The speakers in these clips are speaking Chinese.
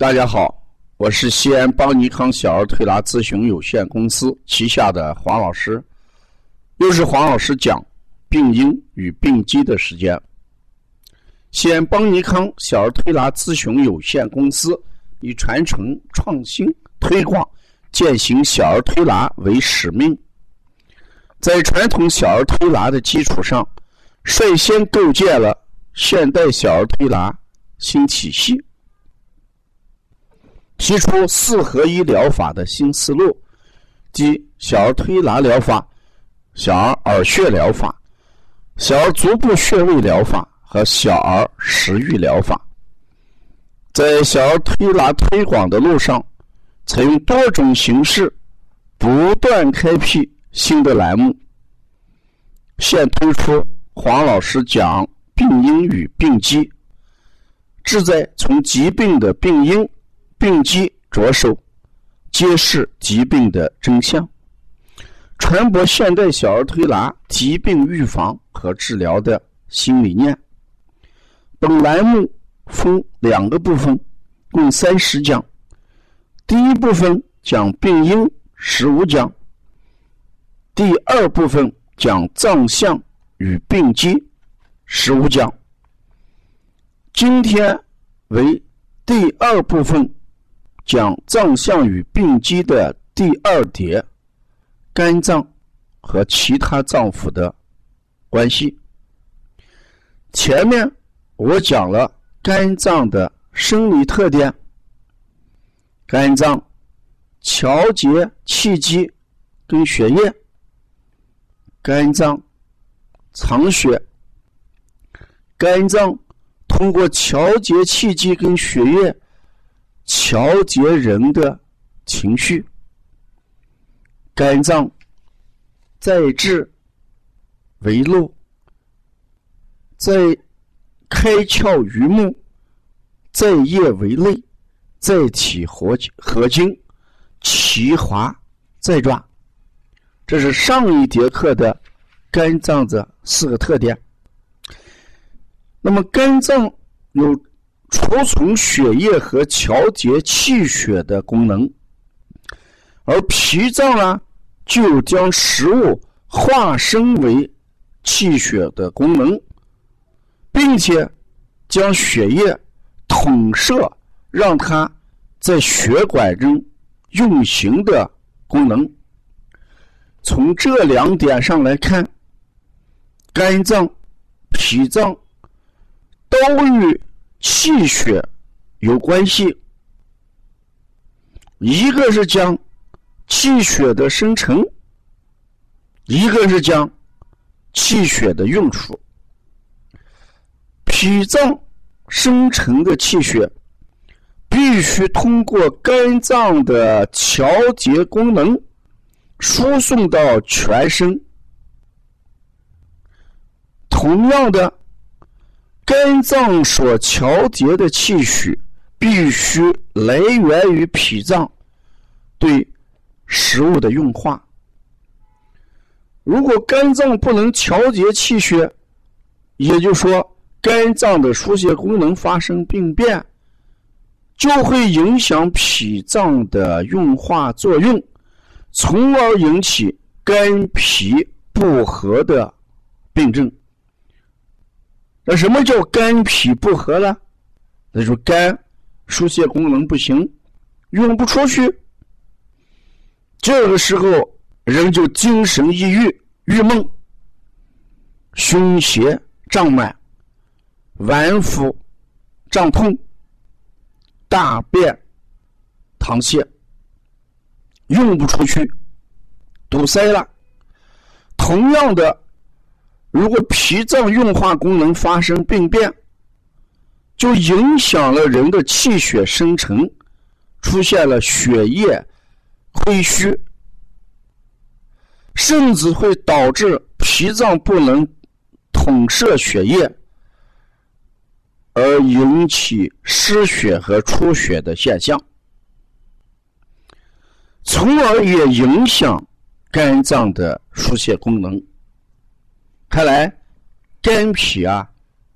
大家好，我是西安邦尼康小儿推拿咨询有限公司旗下的黄老师，又是黄老师讲病因与病机的时间。西安邦尼康小儿推拿咨询有限公司以传承、创新、推广、践行小儿推拿为使命，在传统小儿推拿的基础上，率先构建了现代小儿推拿新体系。提出四合一疗法的新思路，即小儿推拿疗法、小儿耳穴疗法、小儿足部穴位疗法和小儿食欲疗法。在小儿推拿推广的路上，采用多种形式，不断开辟新的栏目。现推出黄老师讲病因与病机，旨在从疾病的病因。病机着手，揭示疾病的真相，传播现代小儿推拿疾病预防和治疗的新理念。本栏目分两个部分，共三十讲。第一部分讲病因，十五讲；第二部分讲脏象与病机，十五讲。今天为第二部分。讲脏象与病机的第二节，肝脏和其他脏腑的关系。前面我讲了肝脏的生理特点，肝脏调节气机跟血液，肝脏藏血，肝脏通过调节气机跟血液。调节人的情绪，肝脏在志为络，在开窍于目，在液为泪，在体合合精，其华在爪。这是上一节课的肝脏的四个特点。那么肝脏有。储存血液和调节气血的功能，而脾脏呢，就将食物化身为气血的功能，并且将血液统摄，让它在血管中运行的功能。从这两点上来看，肝脏、脾脏都与。气血有关系，一个是讲气血的生成，一个是讲气血的用处。脾脏生成的气血必须通过肝脏的调节功能输送到全身，同样的。肝脏所调节的气血必须来源于脾脏对食物的运化。如果肝脏不能调节气血，也就是说肝脏的疏泄功能发生病变，就会影响脾脏的运化作用，从而引起肝脾不和的病症。什么叫肝脾不和呢？那就肝疏泄功能不行，运不出去。这个时候人就精神抑郁、郁闷、胸胁胀满、脘腹胀痛、大便溏泻，运不出去，堵塞了。同样的。如果脾脏运化功能发生病变，就影响了人的气血生成，出现了血液亏虚，甚至会导致脾脏不能统摄血液，而引起失血和出血的现象，从而也影响肝脏的疏泄功能。看来，肝脾啊，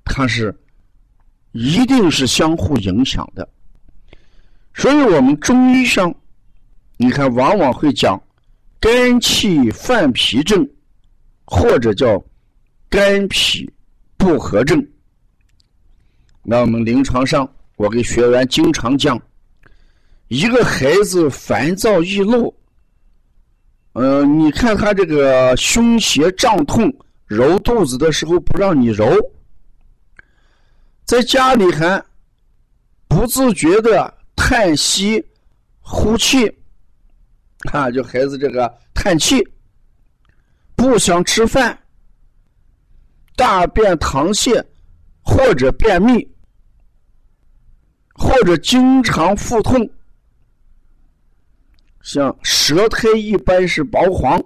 它是一定是相互影响的。所以我们中医上，你看往往会讲肝气犯脾症，或者叫肝脾不和症。那我们临床上，我给学员经常讲，一个孩子烦躁易怒，嗯，你看他这个胸胁胀痛，揉肚子的时候不让你揉，在家里还不自觉的叹息、呼气，啊，就孩子这个叹气，不想吃饭，大便溏泻。或者便秘。或者经常腹痛，像舌苔一般是薄黄，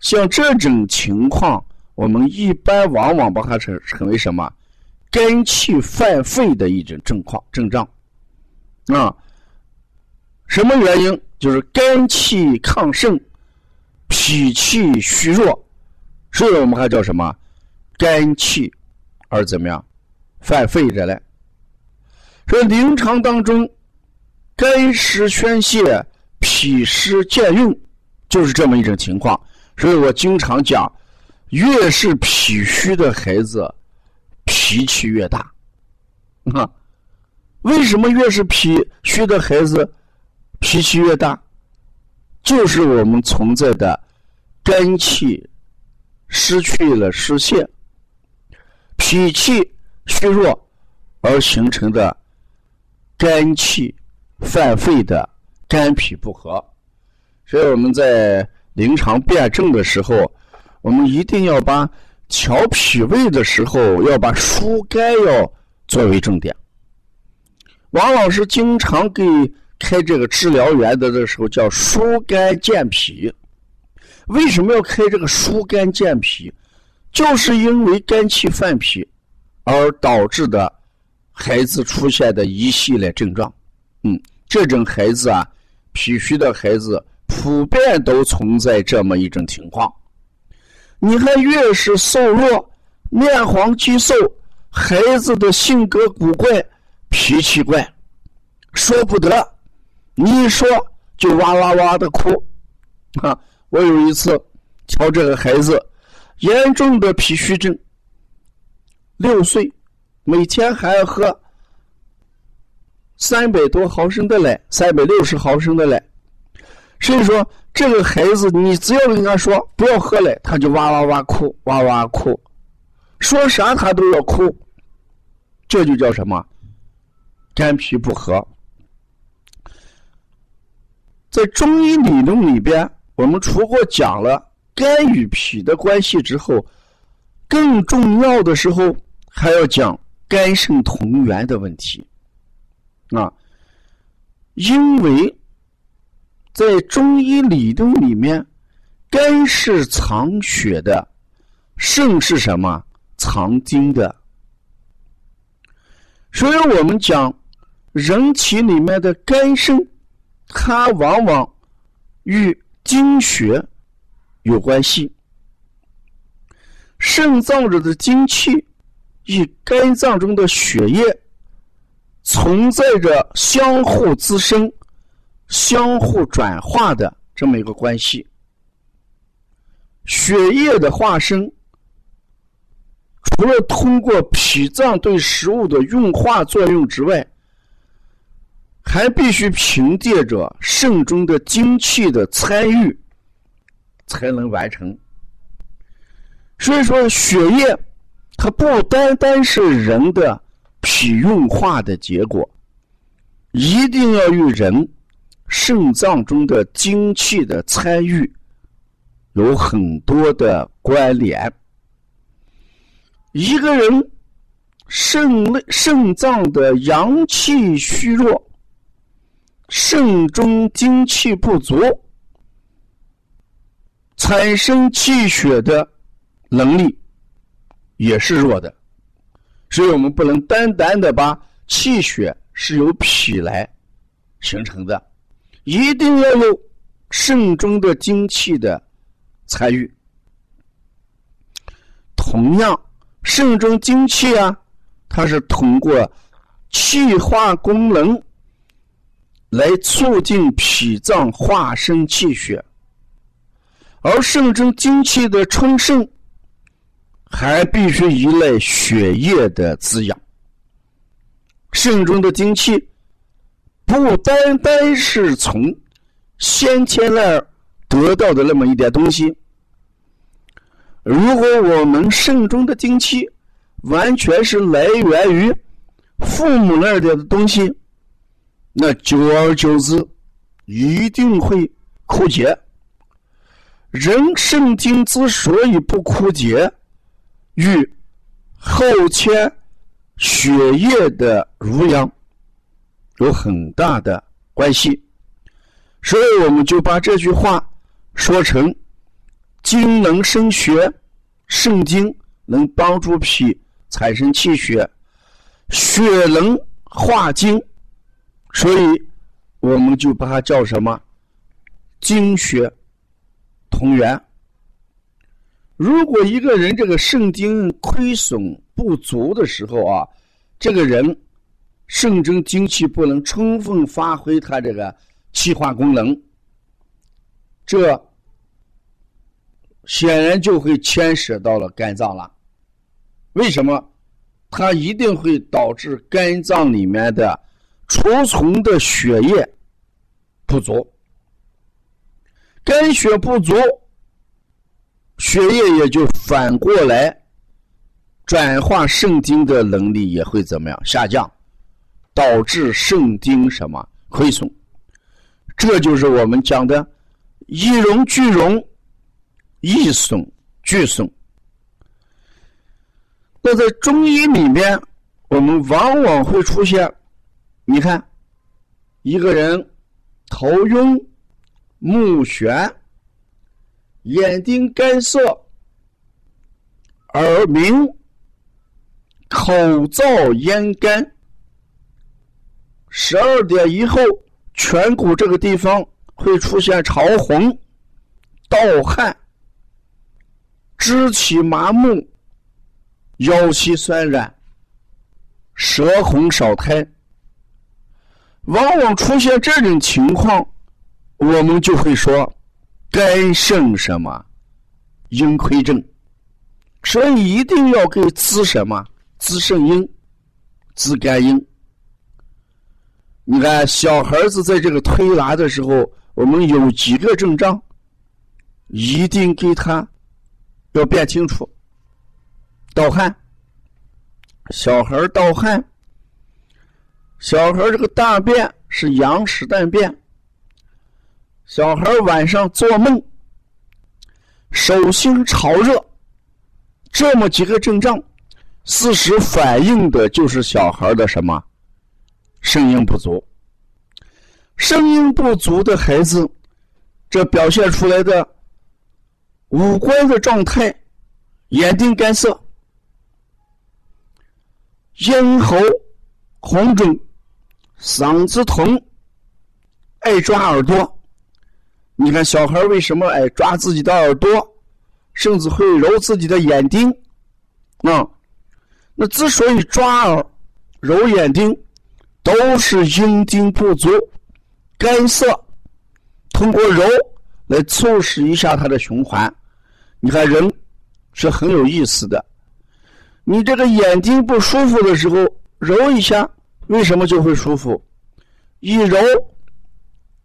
像这种情况，我们一般往往把它称称为什么？肝气犯肺的一种症况症状啊？什么原因？就是肝气亢盛，脾气虚弱，所以我们还叫什么？肝气而怎么样犯肺着嘞？这临床当中，肝湿宣泄，脾湿健运，就是这么一种情况。所以我经常讲，越是脾虚的孩子，脾气越大。啊，为什么越是脾虚的孩子脾气越大？就是我们存在的肝气失去了失泄，脾气虚弱而形成的。肝气犯肺的肝脾不和，所以我们在临床辨证的时候，我们一定要把调脾胃的时候要把疏肝要作为重点。王老师经常给开这个治疗原则的时候叫疏肝健脾。为什么要开这个疏肝健脾？就是因为肝气犯脾而导致的。孩子出现的一系列症状，嗯，这种孩子啊，脾虚的孩子普遍都存在这么一种情况。你还，越是瘦弱、面黄肌瘦，孩子的性格古怪、脾气怪，说不得，你一说就哇哇哇的哭。啊，我有一次瞧这个孩子，严重的脾虚症，六岁。每天还要喝三百多毫升的奶，三百六十毫升的奶。所以说，这个孩子，你只要跟他说不要喝奶，他就哇哇哇哭，哇哇哭，说啥他都要哭。这就叫什么？肝脾不和。在中医理论里边，我们除过讲了肝与脾的关系之后，更重要的时候还要讲。肝肾同源的问题啊，因为在中医理论里面，肝是藏血的，肾是什么？藏精的。所以我们讲人体里面的肝肾，它往往与精血有关系，肾脏着的精气。与肝脏中的血液存在着相互滋生、相互转化的这么一个关系。血液的化生，除了通过脾脏对食物的运化作用之外，还必须凭借着肾中的精气的参与才能完成。所以说，血液。它不单单是人的脾运化的结果，一定要与人肾脏中的精气的参与有很多的关联。一个人肾内肾脏的阳气虚弱，肾中精气不足，产生气血的能力。也是弱的，所以我们不能单单的把气血是由脾来形成的，一定要有肾中的精气的参与。同样，肾中精气啊，它是通过气化功能来促进脾脏化生气血，而肾中精气的充盛，还必须依赖血液的滋养。肾中的精气不单单是从先天那儿得到的那么一点东西。如果我们肾中的精气完全是来源于父母那儿的东西，那久而久之一定会枯竭。人肾精之所以不枯竭，与后天血液的濡养有很大的关系。所以，我们就把这句话说成。精能生血，肾精能帮助脾产生气血，血能化精，所以我们就把它叫什么？精血同源。如果一个人这个肾精亏损不足的时候啊，这个人肾中精气不能充分发挥它这个气化功能，这。显然就会牵涉到了肝脏了，为什么？它一定会导致肝脏里面的储存的血液不足，肝血不足，血液也就反过来转化肾精的能力也会怎么样下降，导致肾精什么亏损？这就是我们讲的一荣俱荣。一损俱损。那在中医里面，我们往往会出现，你看，一个人头晕、目眩、眼睛干涩、耳鸣、口燥咽干，十二点以后，颧骨这个地方会出现潮红、盗汗。肢体麻木、腰膝酸软、舌红少苔，往往出现这种情况，我们就会说肝肾什么阴亏症，所以一定要给滋什么滋肾阴、滋肝阴。你看小孩子在这个推拿的时候，我们有几个症状，一定给他。要辨清楚，盗汗，小孩盗汗，小孩这个大便是羊屎蛋便，小孩晚上做梦，手心潮热，这么几个症状，事实反映的就是小孩的什么声音不足，声音不足的孩子，这表现出来的。五官的状态，眼睛干涩，咽喉红肿，嗓子疼，爱抓耳朵。你看小孩为什么爱抓自己的耳朵，甚至会揉自己的眼睛？啊，那之所以抓耳、揉眼睛，都是阴精不足、干涩，通过揉来促使一下它的循环。你看人是很有意思的，你这个眼睛不舒服的时候揉一下，为什么就会舒服？一揉，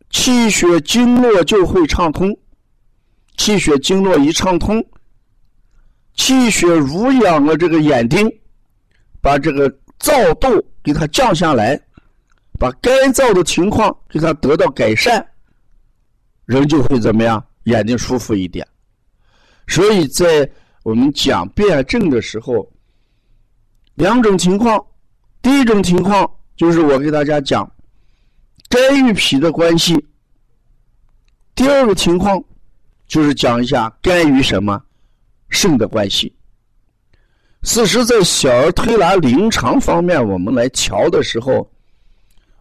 气血经络就会畅通，气血经络一畅通，气血濡养了这个眼睛，把这个燥度给它降下来，把干燥的情况给它得到改善，人就会怎么样？眼睛舒服一点。所以在我们讲辩证的时候，两种情况，第一种情况就是我给大家讲肝与脾的关系；第二个情况就是讲一下肝与什么肾的关系。事实，在小儿推拿临床方面，我们来瞧的时候，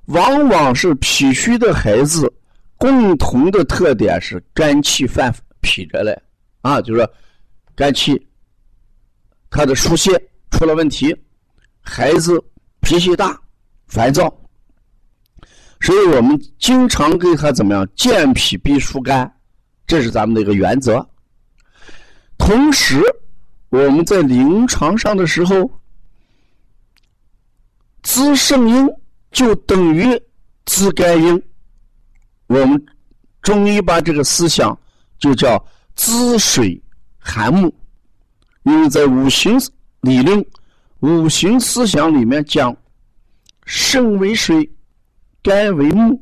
往往是脾虚的孩子共同的特点是肝气犯脾着嘞。啊，就是肝气，他的疏泄出了问题，孩子脾气大、烦躁，所以我们经常给他怎么样？健脾必疏肝，这是咱们的一个原则。同时，我们在临床上的时候，滋肾阴就等于滋肝阴。我们中医把这个思想就叫滋水涵木，因为在五行理论、五行思想里面讲，肾为水。肝为木，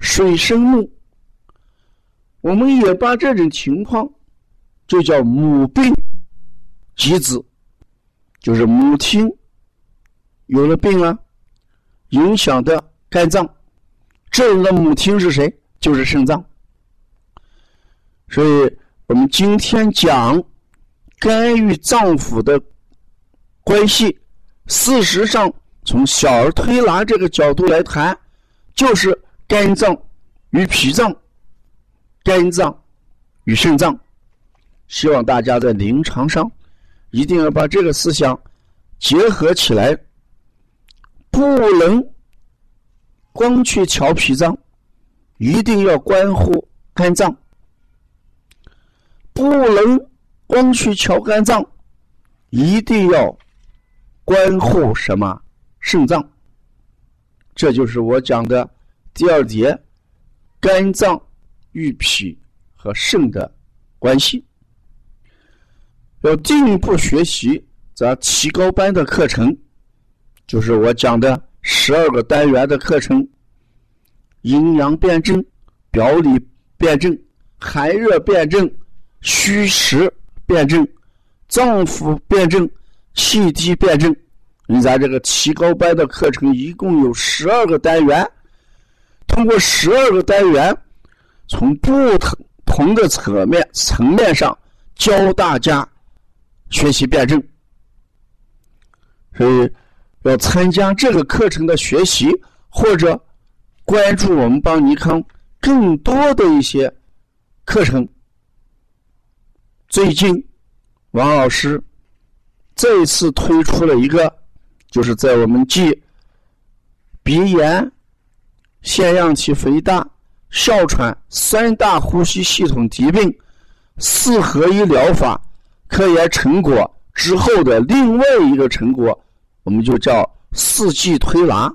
水生木。我们也把这种情况就叫母病及子，就是母亲有了病了，影响的肝脏。这人的母亲是谁？就是肾脏。所以我们今天讲肝与脏腑的关系，事实上从小儿推拿这个角度来谈。就是肝脏与脾脏，肝脏与肾脏，希望大家在临床上一定要把这个思想结合起来，不能光去瞧脾脏，一定要关乎肝脏；不能光去瞧肝脏，一定要关乎什么肾脏。这就是我讲的第二节，肝脏与脾和肾的关系。要进一步学习咱提高班的课程，就是我讲的十二个单元的课程：阴阳辩证、表里辩证、寒热辩证、虚实辩证、脏腑辩证、气机辩证。你咱这个提高班的课程一共有十二个单元，通过十二个单元，从不同同的层面层面上教大家学习辩证。所以，要参加这个课程的学习，或者关注我们邦尼康更多的一些课程。最近，王老师再次推出了一个。就是在我们继鼻炎、腺样体肥大、哮喘三大呼吸系统疾病四合一疗法科研成果之后的另外一个成果，我们就叫四季推拿。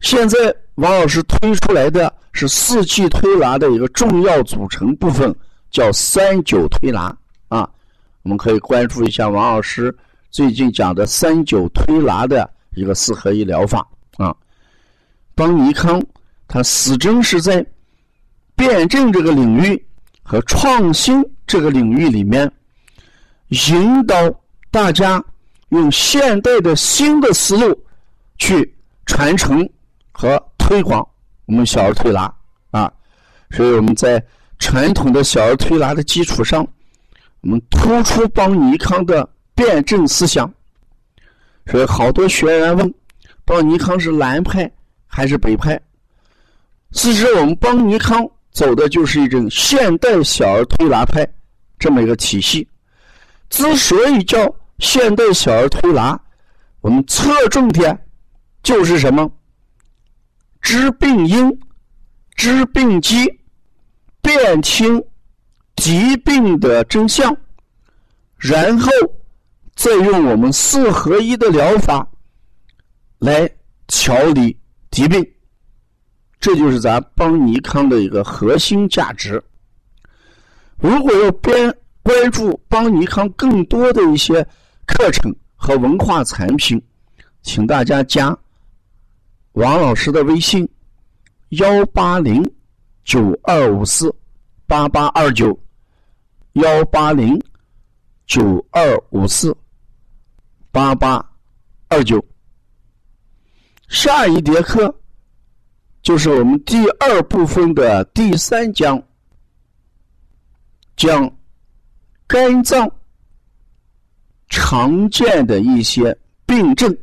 现在王老师推出来的是四季推拿的一个重要组成部分，叫三九推拿啊，我们可以关注一下王老师。最近讲的三九推拿的一个四合一疗法啊，邦尼康它始终是在辩证这个领域和创新这个领域里面，引导大家用现代的新的思路去传承和推广我们小儿推拿啊，所以我们在传统的小儿推拿的基础上，我们突出邦尼康的。辩证思想，所以好多学员问：邦尼康是南派还是北派？其实我们邦尼康走的就是一种现代小儿推拿派这么一个体系。之所以叫现代小儿推拿，我们侧重点就是什么？知病因，知病机，辨清疾病的真相，然后。再用我们四合一的疗法来调理疾病，这就是咱邦尼康的一个核心价值。如果要边关注邦尼康更多的一些课程和文化产品，请大家加王老师的微信：幺八零九二五四八八二九幺八零九二五四。八八二九，下一节课就是我们第二部分的第三讲，讲肝脏常见的一些病症。